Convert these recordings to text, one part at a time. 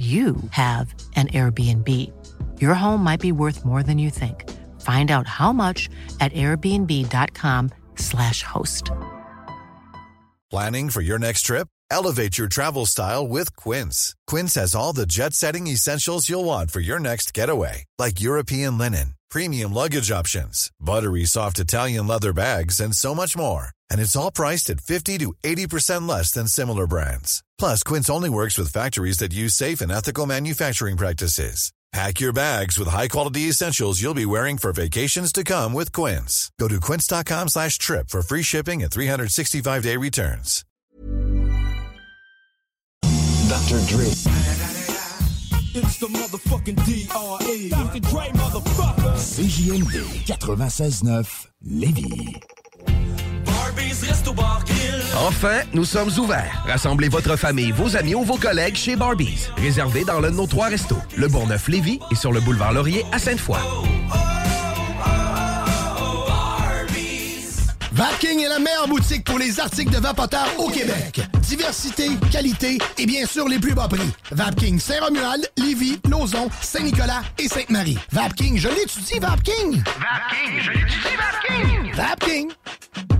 you have an Airbnb. Your home might be worth more than you think. Find out how much at airbnb.com/slash host. Planning for your next trip? Elevate your travel style with Quince. Quince has all the jet setting essentials you'll want for your next getaway, like European linen, premium luggage options, buttery soft Italian leather bags, and so much more. And it's all priced at 50 to 80% less than similar brands. Plus, Quince only works with factories that use safe and ethical manufacturing practices. Pack your bags with high-quality essentials you'll be wearing for vacations to come with Quince. Go to quince.com slash trip for free shipping and 365-day returns. Dr. Dre. It's the motherfucking D.R.E. Dr. Dre, motherfucker. CJMD 96.9 Lévis. Enfin, nous sommes ouverts. Rassemblez votre famille, vos amis ou vos collègues chez Barbies. Réservé dans l'un de nos trois restos, le Bourgneuf-Lévis et sur le boulevard Laurier à Sainte-Foy. Vapking est la meilleure boutique pour les articles de vapoteurs au Québec. Diversité, qualité et bien sûr les plus bas prix. Vapking Saint-Romuald, Lévis, Lauson, Saint-Nicolas et Sainte-Marie. Vapking, je l'étudie, Vapking! Vapking, je l'étudie, Vapking! Vapking!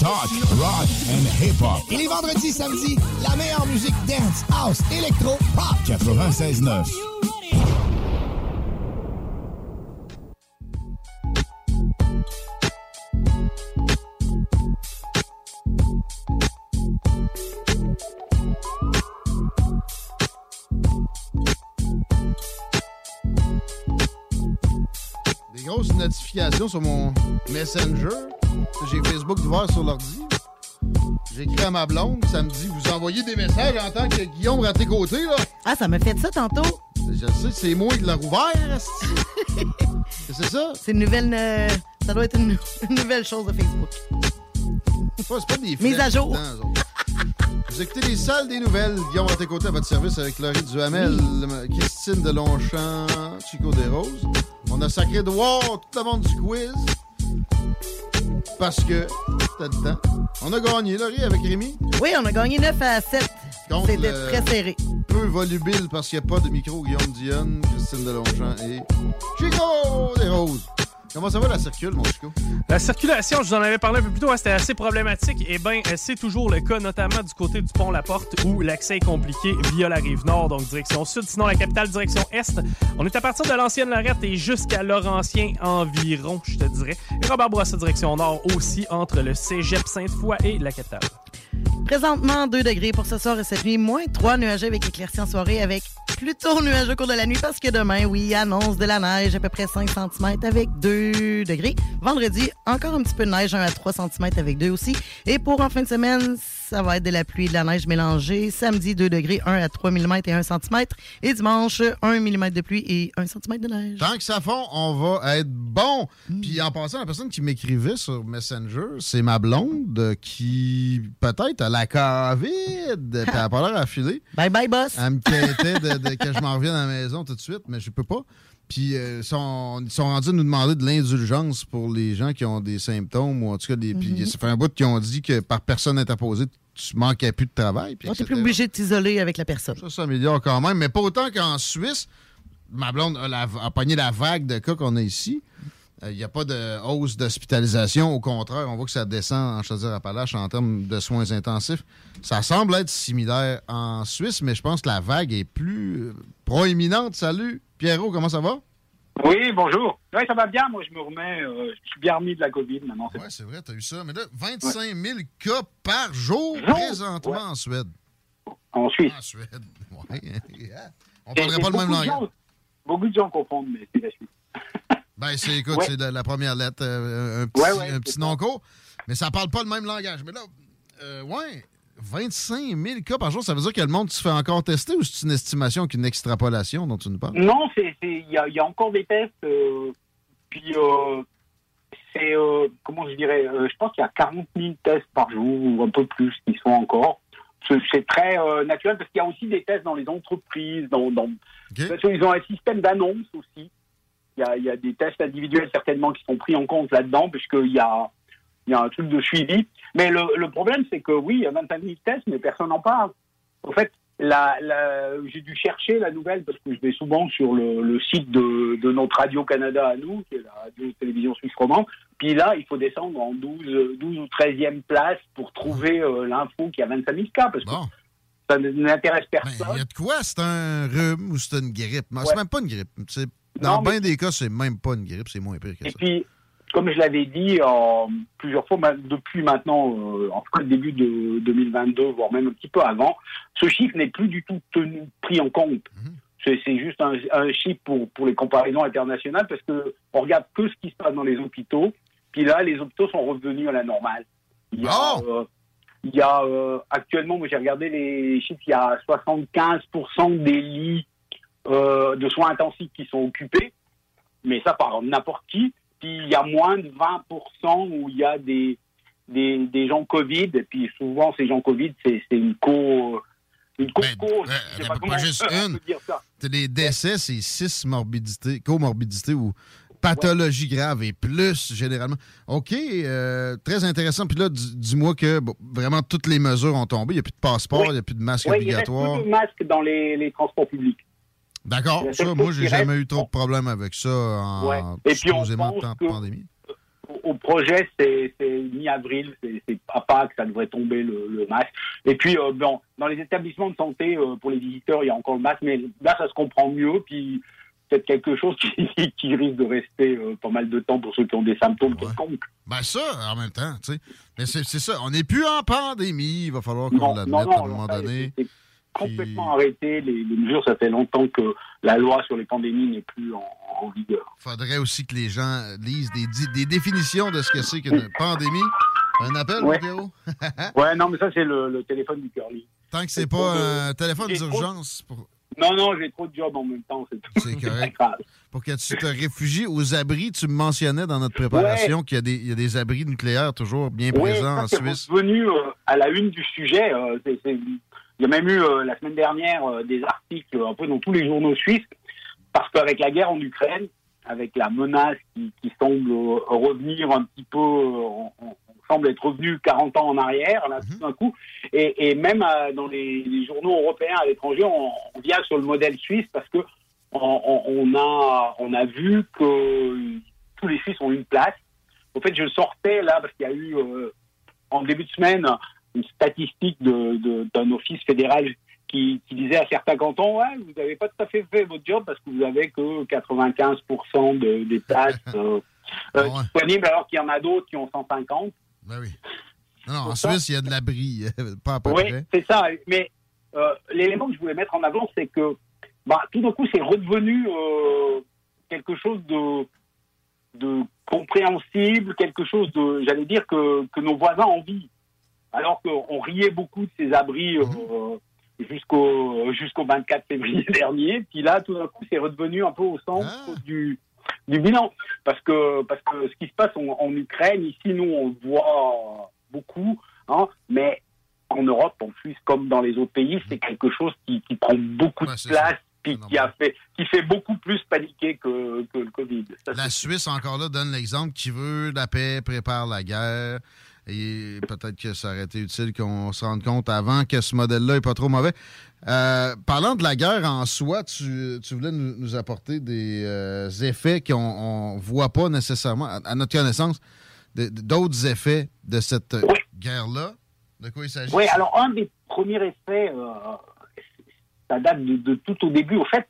Talk, rock and hip-hop. Et les vendredis, samedis, la meilleure musique dance, house, électro, pop. 96.9. sur mon Messenger. J'ai Facebook ouvert sur l'ordi. J'écris à ma blonde, ça me dit Vous envoyez des messages en tant que Guillaume à tes côtés, là. Ah, ça m'a fait ça tantôt. Je sais, c'est moi qui l'ai rouvert. C'est ça? C'est une nouvelle. euh, ça doit être une, une nouvelle chose de Facebook. C'est pas, des Mise à jour. dedans. Vous écoutez les salles des nouvelles. Guillaume à tes côtés à votre service avec Laurie Duhamel, Christine de Longchamp, Chico Desroses. On a sacré de voir tout le monde du quiz. Parce que le temps. On a gagné, Laurie, avec Rémi. Oui, on a gagné 9 à 7. Contre C'était très serré. Peu volubile parce qu'il n'y a pas de micro. Guillaume Dionne, Christine Delongchamp et Chico des Roses. Comment ça va la circule, mon Chico? La circulation, je vous en avais parlé un peu plus tôt, hein, c'était assez problématique. Eh bien, c'est toujours le cas, notamment du côté du pont La Porte, où l'accès est compliqué via la rive nord, donc direction sud. Sinon, la capitale, direction est. On est à partir de l'ancienne Lorette et jusqu'à Laurentien environ, je te dirais. Et Robert direction nord aussi, entre le cégep Sainte-Foy et la capitale. Présentement, 2 degrés pour ce soir et cette nuit, moins 3 nuageux avec éclaircies en soirée, avec plutôt nuageux au cours de la nuit parce que demain, oui, annonce de la neige à peu près 5 cm avec 2 degrés. Vendredi, encore un petit peu de neige, 1 à 3 cm avec 2 aussi. Et pour en fin de semaine, ça va être de la pluie et de la neige mélangée. Samedi, 2 degrés, 1 à 3 mm et 1 cm. Et dimanche, 1 mm de pluie et 1 cm de neige. Tant que ça fond, on va être bon. Puis en passant, la personne qui m'écrivait sur Messenger, c'est ma blonde qui peut-être a la COVID. Puis elle a pas l'air affilée. Bye bye, boss. Elle me de, de que je m'en revienne à la maison tout de suite, mais je peux pas. Puis euh, ils sont, ils sont rendus à nous demander de l'indulgence pour les gens qui ont des symptômes ou en tout cas des. Puis Mhm. ça fait un bout qu'ils ont dit que par personne interposée, tu manquais plus de travail. Puis On n'est plus obligé de t'isoler avec la personne. Ça s'améliore quand même, mais pas autant qu'en Suisse. Ma blonde a, la- a pogné la vague de cas qu'on a ici. Il n'y a pas de hausse d'hospitalisation. Au contraire, on voit que ça descend en Chaudière-Appalaches en termes de soins intensifs. Ça semble être similaire en Suisse, mais je pense que la vague est plus euh, proéminente. Salut, Pierrot, comment ça va? Oui, bonjour. Oui, ça va bien. Moi, je me remets. euh, je suis bien remis de la COVID maintenant. Oui, c'est vrai, tu as eu ça. Mais là, 25 000 cas par jour présentement en Suède. En Suisse. En Suède, ouais. On Et- parlerait pas le même langage. Beaucoup de gens confondent, mais c'est la Suisse. Ben, c'est, écoute, Ouais. c'est la, la première lettre, euh, un petit, Ouais, ouais, un petit nom court, mais ça parle pas le même langage. Mais là, euh, ouais, 25 000 cas par jour, ça veut dire que le monde se fait encore tester ou c'est une estimation qu'une extrapolation dont tu nous parles? Non, il y, a- il y a encore des tests. euh, puis euh, c'est euh, comment je dirais. je pense qu'il y a 40 000 tests par jour ou un peu plus qui sont encore. C'est très naturel parce qu'il y a aussi des tests dans les entreprises. Dans, qu'ils ont un système d'annonce aussi. Il y, a, il y a des tests individuels certainement qui sont pris en compte là-dedans puisqu'il y a, y a un truc de suivi. Mais le, le problème, c'est que oui, il y a 25 000 tests, mais personne n'en parle. En fait, la, la- j'ai dû chercher la nouvelle parce que je vais souvent sur le, le site de, de notre Radio-Canada à nous, qui est la radio-télévision suisse romande. Puis là, il faut descendre en 12, euh, 12 ou 13e place pour trouver euh, l'info qu'il y a 25 000 cas parce que ça n'intéresse personne. Il y a de quoi? C'est un rhume ou c'est une grippe? Ouais. C'est même pas une grippe. C'est- Dans Non, mais- bien des cas, c'est même pas une grippe, c'est moins pire que Et ça. puis, comme je l'avais dit euh, plusieurs fois, depuis maintenant, euh, en tout cas le début de 2022, voire même un petit peu avant, ce chiffre n'est plus du tout tenu, pris en compte. C'est c'est juste un, un chiffre pour, pour les comparaisons internationales parce que on regarde que ce qui se passe dans les hôpitaux. Puis là, les hôpitaux sont revenus à la normale. Il y a, euh, il y a euh, actuellement, moi j'ai regardé les chiffres, il y a 75% des lits euh, de soins intensifs qui sont occupés mais ça par n'importe qui. Puis il y a moins de 20% où il y a des, des, des gens Covid. Et puis souvent, ces gens Covid, c'est une co. Une co cause. Je sais pas Ben, juste une. Les décès, c'est six morbidités, comorbidités ou pathologies graves et plus, généralement. OK, euh, très intéressant. Puis là, dis- dis-moi que bon, vraiment toutes les mesures ont tombé. Il n'y a plus de passeport, il n'y a plus de masque Ouais, il reste obligatoire. plus de masques dans les, les transports publics. D'accord, ça, moi, j'ai jamais reste- eu trop de problèmes avec ça en Ouais. Et puis, on supposément pense temps de que- pandémie. Au projet, c'est mi-avril, c'est à Pâques, ça devrait tomber le, le masque. Et puis, euh, bon, dans les établissements de santé, euh, pour les visiteurs, il y a encore le masque, mais là, ça se comprend mieux. Puis, c'est quelque chose qui, qui risque de rester euh, pas mal de temps pour ceux qui ont des symptômes quelconques. Ben ça, en même temps, tu sais. Mais c'est ça, on n'est plus en pandémie. Il va falloir qu'on l'admette à un moment donné. Complètement arrêté. Les, les mesures, ça fait longtemps que la loi sur les pandémies n'est plus en, en vigueur. faudrait aussi que les gens lisent des, définitions de ce que c'est qu'une pandémie. Un appel, Ouais. Pierrot? ouais, non, mais ça, c'est le, le téléphone du curly. Tant que c'est pas de- un téléphone trop- d'urgence pour, Non, non, j'ai trop de jobs en même temps, c'est tout. C'est correct. pour que tu te réfugies aux abris. Tu me mentionnais dans notre préparation Ouais. qu'il y, a des- il y a des abris nucléaires toujours bien présents ça, en c'est Suisse. revenu euh, à la une du sujet. euh, c'est- c'est- il y a même eu euh, la semaine dernière euh, des articles un peu dans tous les journaux suisses, parce qu'avec la guerre en Ukraine, avec la menace qui, qui semble euh, revenir un petit peu euh, en semble être revenu 40 ans en arrière, là, tout d'un coup. Et, et même euh, dans les, les journaux européens à l'étranger, on, on vient sur le modèle suisse parce que on, on- on a, on a vu que tous les Suisses ont une place. En fait, je sortais là parce qu'il y a eu euh, en début de semaine une statistique d'un office fédéral qui, qui disait à certains cantons, ouais, vous n'avez pas tout à fait fait votre job parce que vous avez que 95% de, des places euh, euh, disponibles, alors qu'il y en a d'autres qui ont 150. Ben oui. Non, non, en ça- Suisse, il y a de l'abri, pas à peu Oui, c'est ça. Mais euh, l'élément que je voulais mettre en avant, c'est que bah, tout d'un coup, c'est redevenu quelque chose de, de compréhensible, quelque chose de, j'allais dire, que, que nos voisins envient. Alors qu'on riait beaucoup de ces abris euh, jusqu'au jusqu'au 24 février dernier. Puis là, tout d'un coup, c'est redevenu un peu au centre du, du bilan. Parce que, parce que ce qui se passe en, en Ukraine, ici, nous, on le voit beaucoup, hein, mais en Europe, en Suisse, comme dans les autres pays, c'est quelque chose qui, qui prend beaucoup de place, puis qui, a fait, qui fait beaucoup plus paniquer que, que le Covid. Ça, La Suisse, encore là, donne l'exemple qui veut la paix, prépare la guerre. Et peut-être que ça aurait été utile qu'on se rende compte avant que ce modèle-là n'est pas trop mauvais. Euh, parlant de la guerre en soi, tu, tu voulais nous, nous apporter des euh, effets qu'on ne voit pas nécessairement, à, à notre connaissance, d'autres effets de cette guerre-là. De quoi il s'agit? Oui, alors un des premiers effets, euh, ça date de, de tout au début. Au fait,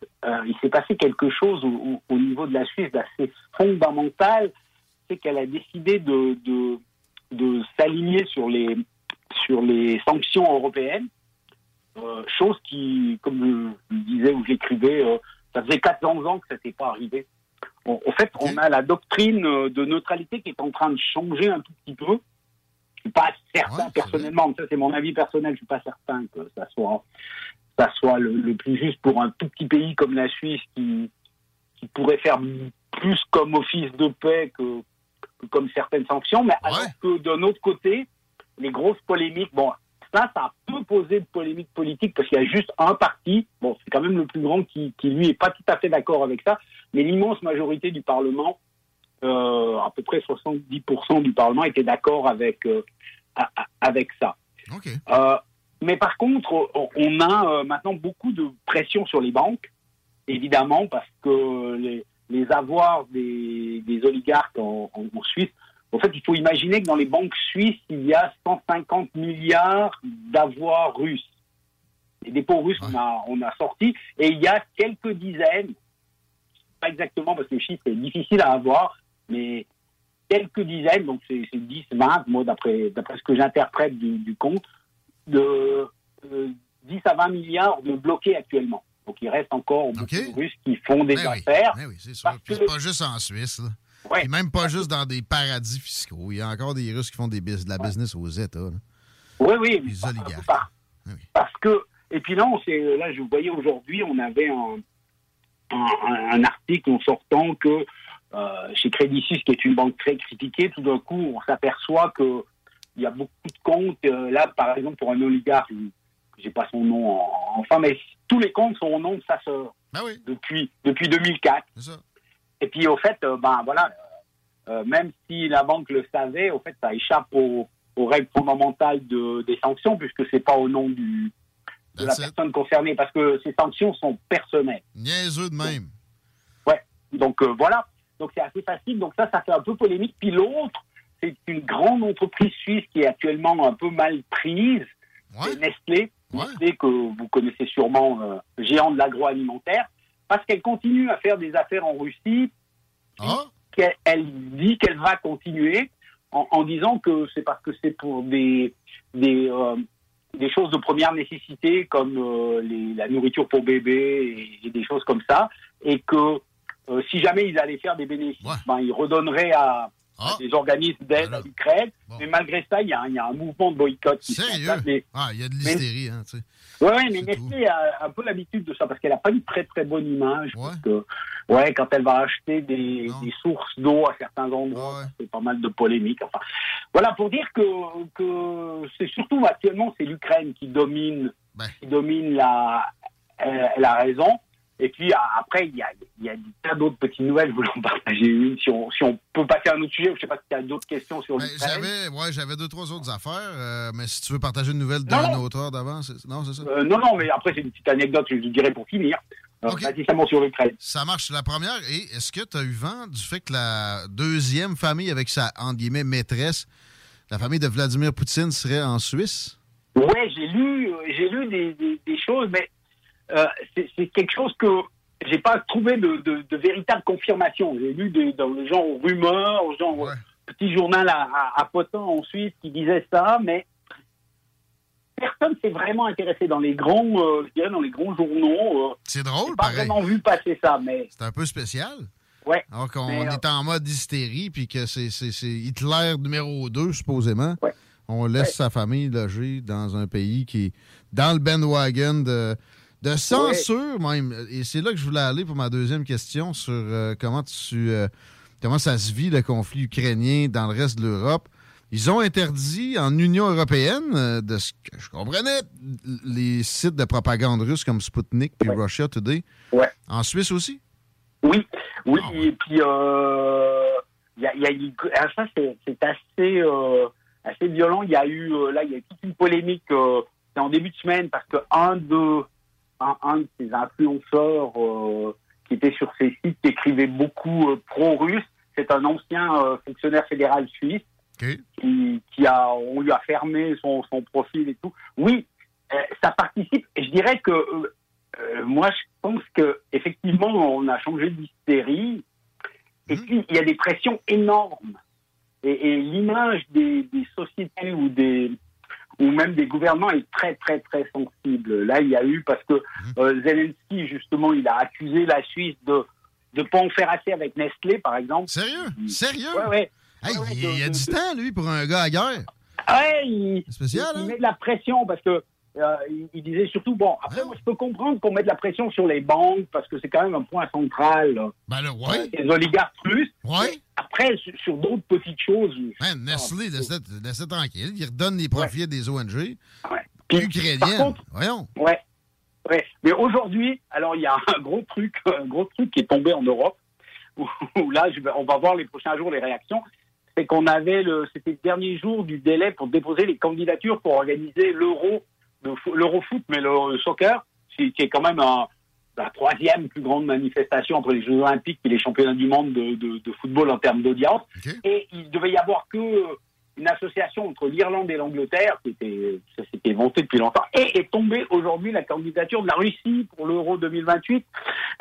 il s'est passé quelque chose au, au- au niveau de la Suisse d'assez fondamental, c'est qu'elle a décidé de, de, de s'aligner sur les, sur les sanctions européennes, euh, chose qui, comme je le disais ou j'écrivais, euh, ça faisait 400 ans que ça n'était pas arrivé. En en fait, on a la doctrine euh, de neutralité qui est en train de changer un tout petit peu. Je suis pas certain personnellement, mais ça c'est mon avis personnel, je suis pas certain que ça soit ça soit le, le plus juste pour un tout petit pays comme la Suisse qui, qui pourrait faire plus comme office de paix que comme certaines sanctions, mais alors que d'un autre côté, les grosses polémiques, bon, ça, ça a peu posé de polémique politique parce qu'il y a juste un parti, bon, c'est quand même le plus grand qui, qui lui est pas tout à fait d'accord avec ça, mais l'immense majorité du Parlement, euh, à peu près 70% du Parlement était d'accord avec, euh, avec ça. Euh, mais par contre, on- on a euh, maintenant beaucoup de pression sur les banques, évidemment, parce que les, les avoirs des, des oligarques en, en- en Suisse, en fait, il faut imaginer que dans les banques suisses, il y a 150 milliards d'avoirs russes. Les dépôts russes, on, a, on a sorti, et il y a quelques dizaines, pas exactement parce que le chiffre est difficile à avoir, mais quelques dizaines, donc c'est c'est 10, 20, moi d'après d'après ce que j'interprète du, du compte, de euh, 10 à 20 milliards de bloqués actuellement. Donc il reste encore beaucoup de Russes qui font des Ben oui, affaires. ben oui, c'est sûr. Puis c'est pas juste en Suisse. Là. Et même pas juste dans des paradis fiscaux. Il y a encore des Russes qui font des de la business aux États. là. Oui, oui. Les oligarques. Par- Parce que, et puis là, on là je voyais aujourd'hui, on avait un, un, un article en sortant que euh, chez Crédit Suisse, qui est une banque très critiquée, tout d'un coup, on s'aperçoit que il y a beaucoup de comptes. euh, là, par exemple, pour un oligarque, je n'ai pas son nom en- enfin, mais tous les comptes sont au nom de sa sœur depuis, depuis 2004. Et puis, au fait, euh, ben voilà, euh, même si la banque le savait, au fait, ça échappe aux, aux règles fondamentales de, des sanctions, puisque c'est pas au nom du, de la personne concernée, parce que ces sanctions sont personnelles. Niaiseux de même. Ouais. Donc euh, voilà. Donc c'est assez facile. Donc ça, ça fait un peu polémique. Puis l'autre, c'est une grande entreprise suisse qui est actuellement un peu mal prise. Nestlé. Nestlé que vous connaissez sûrement, euh, géant de l'agroalimentaire, parce qu'elle continue à faire des affaires en Russie. qu'elle elle dit qu'elle va continuer en, en disant que c'est parce que c'est pour des des euh, des choses de première nécessité comme euh, les- la nourriture pour bébé et, et des choses comme ça, et que euh, si jamais ils allaient faire des bénéfices, ben, ils redonneraient à, à des organismes d'aide à l'Ukraine. Mais malgré ça, il y, a, un- il y a un mouvement de boycott. qui Sérieux? Mais- Ah, il y a de l'hystérie, hein, tu sais. Ouais, mais Nestlé a un peu l'habitude de ça parce qu'elle n'a pas une très très bonne image. Parce que, ouais, quand elle va acheter des, des sources d'eau à certains endroits, c'est pas mal de polémiques. Enfin, voilà pour dire que, que c'est surtout actuellement c'est l'Ukraine qui domine, qui domine la, euh, la raison. Et puis après, il y a, il y a des tas d'autres petites nouvelles. Je voulais en partager une. Si on, si on un autre sujet, je sais pas si tu as d'autres questions sur Ben, l'Ukraine. j'avais, ouais, j'avais deux, trois autres affaires, euh, mais si tu veux partager une nouvelle d'un non. auteur d'avant, c'est- non, c'est ça? Euh, non, non, mais après, c'est une petite anecdote que je dirais pour finir. Euh, Précisément sur l'Ukraine. Ça marche. La première, et est-ce que tu as eu vent du fait que la deuxième famille avec sa, entre guillemets, maîtresse, la famille de Vladimir Poutine serait en Suisse? Ouais, j'ai lu, j'ai lu des, des- des choses, mais euh, c'est quelque chose que j'ai pas trouvé de, de, de véritable confirmation. J'ai lu des, dans le genre rumeurs, genre euh, petit journal à, à, à Potin en Suisse qui disait ça, mais personne s'est vraiment intéressé dans les grands, euh, je dirais dans les grands journaux. euh, C'est drôle, pas pareil. vraiment vu passer ça, mais C'est un peu spécial. ouais. Alors qu'on euh, est en mode hystérie, puis que c'est Hitler numéro 2, supposément. On laisse sa famille loger dans un pays qui est dans le bandwagon de, de censure, même. Et c'est là que je voulais aller pour ma deuxième question sur euh, comment tu euh, comment ça se vit, le conflit ukrainien dans le reste de l'Europe. Ils ont interdit en Union européenne, euh, de ce que je comprenais, les sites de propagande russe comme Sputnik puis Russia Today. En Suisse aussi? Oui, oui, et puis y a, y a ah, ça c'est assez assez violent. Il y a eu là il y a eu toute une polémique en début de semaine parce que un de un, un de ces influenceurs euh, qui était sur ces sites qui écrivait beaucoup euh, pro-russe, c'est un ancien euh, fonctionnaire fédéral suisse qui, qui a on lui a fermé son, son profil et tout. Oui, ça participe. Je dirais que moi, je pense que effectivement, on a changé d'hystérie. Et puis, il y a des pressions énormes. Et, et l'image des, des sociétés ou des ou même des gouvernements est très très très sensible. Là, il y a eu parce que euh, Zelensky justement, il a accusé la Suisse de de pas en faire assez avec Nestlé, par exemple. Sérieux? Sérieux? Ouais, ouais. Hey, Ouais, ouais, il, il y a de- du de- temps, lui, pour un gars à guerre. Ouais, il, spécial, il, il hein? met de la pression parce que euh, il, il disait surtout bon. Après, moi, je peux comprendre qu'on met de la pression sur les banques parce que c'est quand même un point central. là. Ben là, ouais. Les oligarques plus. Ouais. Après, sur, sur d'autres petites choses. Man, Nestlé, laisse-le tranquille. Il redonne les profits des ONG. Par Ukrainiennes. contre- Voyons. Ouais. Ouais. Mais aujourd'hui, alors il y a un gros truc, un gros truc qui est tombé en Europe. Où, où là, je on va voir les prochains jours les réactions. C'est qu'on avait le, c'était le dernier jour du délai pour déposer les candidatures pour organiser l'euro, l'eurofoot, mais le soccer, qui est quand même un- la troisième plus grande manifestation entre les Jeux Olympiques et les championnats du monde de, de- de football en termes d'audience. Et il devait y avoir que une association entre l'Irlande et l'Angleterre, qui était, ça s'était monté depuis longtemps, et est tombée aujourd'hui la candidature de la Russie pour l'Euro 2028.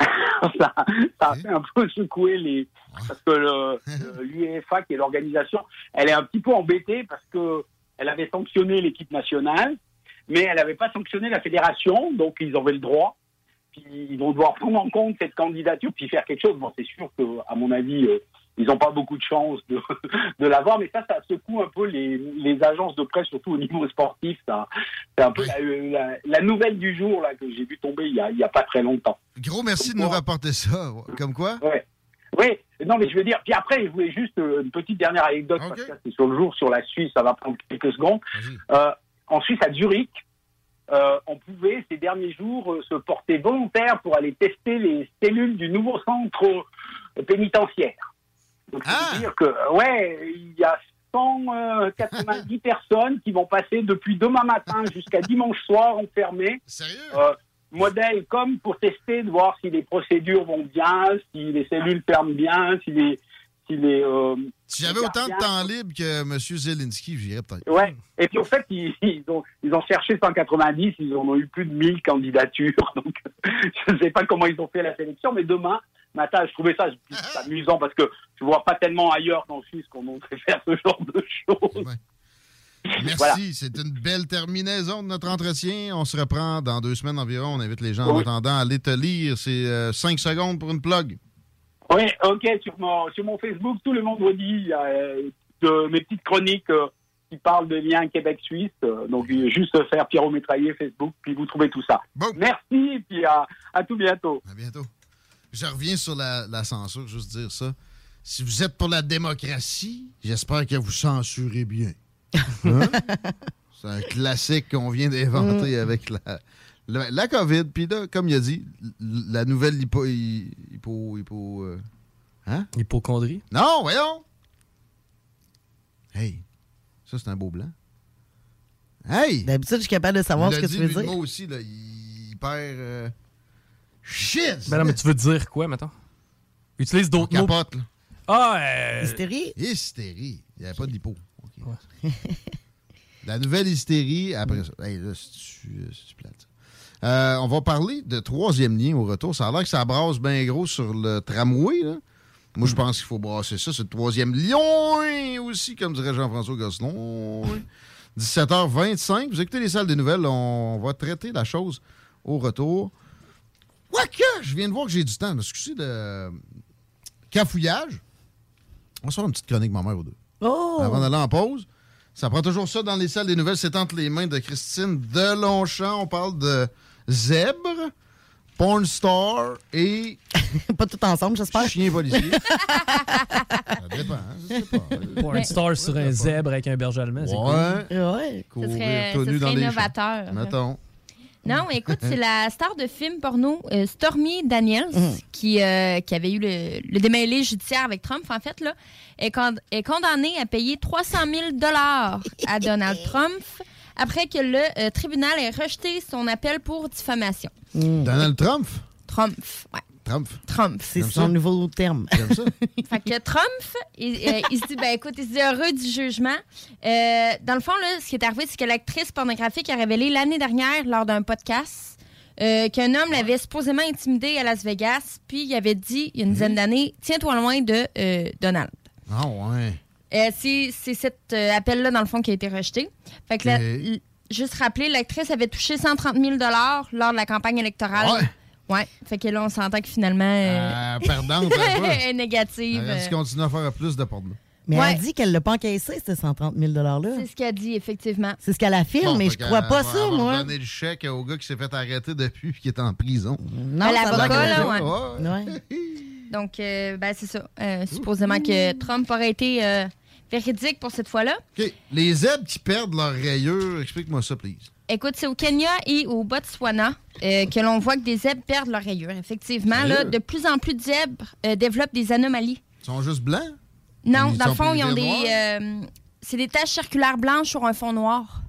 ça, ça a fait un peu secouer les, parce que l'UEFA, qui est l'organisation, elle est un petit peu embêtée parce que elle avait sanctionné l'équipe nationale, mais elle n'avait pas sanctionné la fédération, donc ils avaient le droit. Puis ils vont devoir prendre en compte cette candidature puis faire quelque chose. Bon, c'est sûr que, à mon avis, euh, ils n'ont pas beaucoup de chance de, de l'avoir, mais ça, ça secoue un peu les, les agences de presse, surtout au niveau sportif. C'est un peu la, la- la nouvelle du jour là que j'ai vu tomber il y a, pas très longtemps. Gros merci de nous rapporter ça. Comme quoi? Ouais. Oui, non, mais je veux dire, puis après, je voulais juste euh, une petite dernière anecdote, parce que c'est sur le jour, sur la Suisse, ça va prendre quelques secondes. Euh, en Suisse, à Zurich, euh, on pouvait, ces derniers jours, euh, se porter volontaire pour aller tester les cellules du nouveau centre euh, pénitentiaire. Donc, veut dire que, ouais, il y a 190 personnes qui vont passer depuis demain matin jusqu'à dimanche soir enfermées. Sérieux? Euh, modèle comme pour tester, de voir si les procédures vont bien, si les cellules ferment bien, si les... Euh, Si j'avais autant de temps libre que M. Zelensky, j'irais peut-être. Ouais. Et puis, au fait, ils, ils ont, ils ont cherché 190, ils en ont eu plus de 1000 candidatures. Donc, je ne sais pas comment ils ont fait la sélection, mais demain matin, je trouvais ça plus amusant parce que je vois pas tellement ailleurs qu'en Suisse qu'on oserait faire ce genre de choses. Merci. Voilà. C'est une belle terminaison de notre entretien. On se reprend dans deux semaines environ. On invite les gens en Oui. attendant à aller te lire. C'est euh, cinq secondes pour une plug. Oui, ok, sur mon, sur mon Facebook, il y a euh, de, mes petites chroniques euh, qui parlent de liens Québec-Suisse. Euh, donc, juste faire Pierrot Métraillé Facebook, puis vous trouvez tout ça. Merci, puis à, à tout bientôt. À bientôt. Je reviens sur la, la censure, juste dire ça. Si vous êtes pour la démocratie, j'espère que vous censurez bien. Hein? C'est un classique qu'on vient d'inventer avec la, La COVID, puis là, comme il a dit, la nouvelle hypo... hy- hypo... hypo euh, hein? Hypochondrie? Non, voyons! Hey, ça, c'est un beau blanc. Hey! D'habitude, je suis capable de savoir ce que dit, tu veux lui, dire. Moi aussi, là, il perd... euh, Shit! Ben non, mais tu veux dire quoi, mettons? Utilise d'autres mots. capote, là. Ah, euh... Hystérie? Hystérie. Il n'y avait pas d'hypo. OK. La nouvelle hystérie, après ça. Hey, là, c'est-tu euh, plate, ça? Euh, on va parler de troisième lien au retour. Ça a l'air que ça brasse bien gros sur le tramway. Là. Moi, je pense qu'il faut brasser ça. C'est le troisième lion aussi, comme dirait Jean-François Gosselin. 17h25. Vous écoutez les salles des nouvelles. On va traiter la chose au retour. Quoique, je viens de voir que j'ai du temps. Excusez le cafouillage. On va se faire une petite chronique, ma mère, ou deux. Oh! Avant d'aller en pause. Ça prend toujours ça dans les salles des nouvelles. C'est entre les mains de Christine Delonchamp. On parle de zèbre, porn star et... Pas tout ensemble, j'espère. Chien policier. ça dépend, hein, je sais pas. Pour un star sur un zèbre avec un berger allemand, c'est Ouais. cool. Ouais. Courir Ce serait- dans innovateur. champs. Mettons. Non, écoute, c'est la star de film porno euh, Stormy Daniels qui, euh, qui avait eu le, le démêlé judiciaire avec Trump, en fait, là, est, con- est condamnée à payer 300 000 à Donald Trump après que le euh, tribunal ait rejeté son appel pour diffamation. Donald Trump? Trump, ouais. Trump. Trump. C'est son ça. nouveau terme. J'aime ça. Fait que Trump, il, euh, il se dit, ben écoute, il se dit heureux du jugement. Euh, dans le fond, là, ce qui est arrivé, c'est que l'actrice pornographique a révélé l'année dernière, lors d'un podcast, euh, qu'un homme l'avait supposément intimidé à Las Vegas, puis il avait dit, il y a une dizaine d'années, tiens-toi loin de euh, Donald. Ah ouais. Euh, c'est c'est cet euh, appel-là, dans le fond, qui a été rejeté. Fait que là, Ok. l- juste rappeler, l'actrice avait touché 130 000 lors de la campagne électorale. Ouais. Ouais. Fait que là, on s'entend que finalement. euh, Euh, perdante est négative. Elle continue à faire plus de porno. Mais Ouais. elle dit qu'elle l'a pas encaissé, ces 130 000 $-là. C'est ce qu'elle dit, effectivement. C'est ce qu'elle affirme, Bon, mais je crois pas ça, elle va moi. donner le chèque au gars qui s'est fait arrêter depuis et qui est en prison. Non, À l'avocat, là, pas. ouais. Ouais. Donc, euh, ben, c'est ça. Euh, supposément que Trump aurait été euh, véridique pour cette fois-là. OK. Les zèbres qui perdent leur rayure, explique-moi ça, please. Écoute, c'est au Kenya et au Botswana euh, que l'on voit que des zèbres perdent leur rayure. Effectivement, là, de plus en plus de zèbres euh, développent des anomalies. Ils sont juste blancs? Non, Ils dans le sont fond, ils ont des. noirs? euh, c'est des taches circulaires blanches sur un fond noir.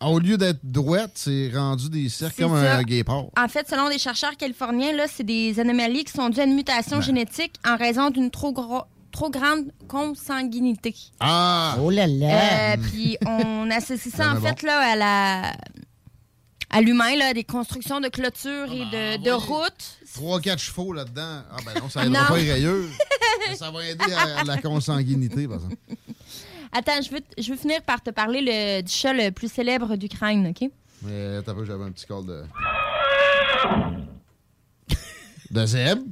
Ah, Au lieu d'être droite, c'est rendu des cercles C'est comme ça. un guépard. En fait, selon des chercheurs californiens, là, c'est des anomalies qui sont dues à une mutation Ben. génétique en raison d'une trop, gros- trop grande consanguinité. Ah! Oh là là! Euh, puis on associe ça en fait là, à la à l'humain, là, des constructions de clôtures et de, de routes. 3-4 chevaux là-dedans. Ah, ben non, ça aidera Non. pas les rayures. Mais ça va aider à, à la consanguinité, par exemple. Attends, je veux, je veux finir par te parler le, du chat le plus célèbre d'Ukraine, OK? Mais t'as peu, j'avais un petit call de. de zèbre.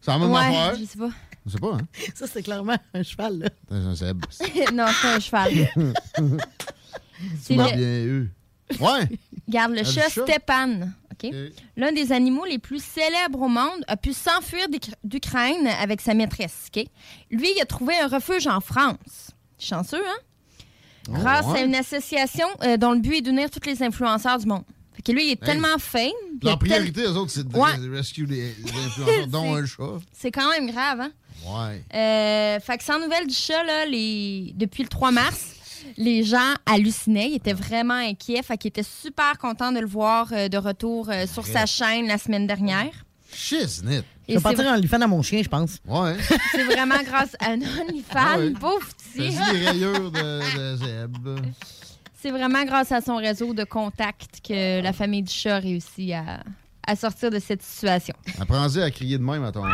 C'est la même ouais, affaire. je sais pas. Je sais pas, hein? Ça, c'est clairement un cheval, là. C'est un zèbre. non, c'est un cheval. C'est C'est bien le, eu. Ouais! regarde, le Ah, chat le chat? Stepan, OK? L'un des animaux les plus célèbres au monde a pu s'enfuir d'Uk- d'Ukraine avec sa maîtresse, OK? Lui, il a trouvé un refuge en France. Chanceux, hein? Oh, Grâce ouais. à une association euh, dont le but est d'unir tous les influenceurs du monde. Fait que lui, il est Hey. tellement fame. Leur tel- priorité, eux autres, c'est de Ouais. rescue les, les influenceurs, dont un chat. C'est quand même grave, hein? Ouais. Euh, fait que sans nouvelles du chat, là, les... depuis le 3 mars, les gens hallucinaient. Ils étaient vraiment inquiets. Fait qu'ils étaient super contents de le voir euh, de retour euh, sur sa chaîne la semaine dernière. Shiznit. Je vais partir un OnlyFans à mon chien, je pense. Ouais. C'est vraiment grâce à un OnlyFans, Ah ouais. pauvre petit. Des rayures de, de zèbre. C'est vraiment grâce à son réseau de contacts que la famille du chat a réussi à, à sortir de cette situation. Apprends-y à crier de même à ton,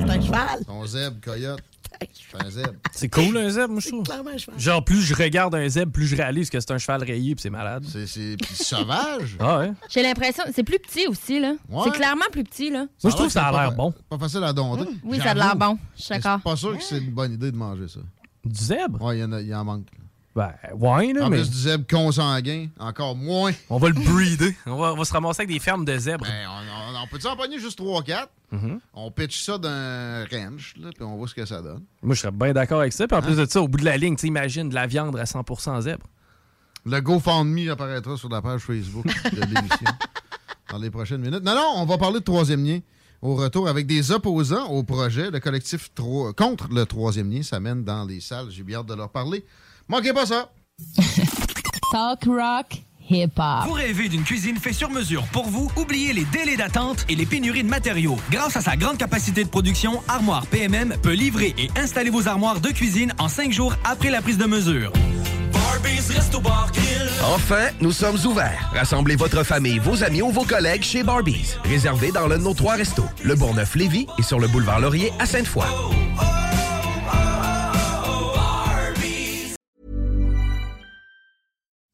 C'est un cheval. ton zèbre, coyote. C'est un zèbre. C'est cool, un zèbre, moi, je trouve. Clairement un cheval. Genre, plus je regarde un zèbre, plus je réalise que c'est un cheval rayé puis c'est malade. C'est c'est- puis sauvage. Ah ouais? J'ai l'impression... C'est plus petit aussi, là. Ouais. C'est clairement plus petit, là. Moi, je trouve que ça a l'air bon. Pas facile à dompter. Oui, ça a l'air J'avoue. bon. Je suis Mais d'accord. C'est pas sûr que c'est une bonne idée de manger ça. Du zèbre? Ouais, il y en, a- il en manque. Ben, ouais, là, En mais plus du zèbre consanguin, encore moins. on va le breeder. On va, on va se ramasser avec des fermes de zèbres. Ben, on, on- on peut-tu en pogner juste 3-4? Mhm. On pitch ça d'un ranch, là, puis on voit ce que ça donne. Moi, je serais bien d'accord avec ça. Puis en Hein? plus de ça, au bout de la ligne, tu sais, imagine de la viande à 100% zèbre. Le GoFundMe apparaîtra sur la page Facebook de l'émission. dans les prochaines minutes. Non, non, on va parler de troisième lien au retour avec des opposants au projet. Le collectif tro- contre le troisième lien s'amène dans les salles. J'ai bien hâte de leur parler. Manquez pas ça! Talk rock, hip hop. Vous rêvez d'une cuisine faite sur mesure pour vous? Oubliez les délais d'attente et les pénuries de matériaux. Grâce à sa grande capacité de production, Armoire PMM peut livrer et installer vos armoires de cuisine en cinq jours après la prise de mesure. Enfin, nous sommes ouverts. Rassemblez votre famille, vos amis ou vos collègues chez Barbies. Réservé dans l'un de nos trois restos, le Bourgneuf-Lévis et sur le boulevard Laurier à Sainte-Foy.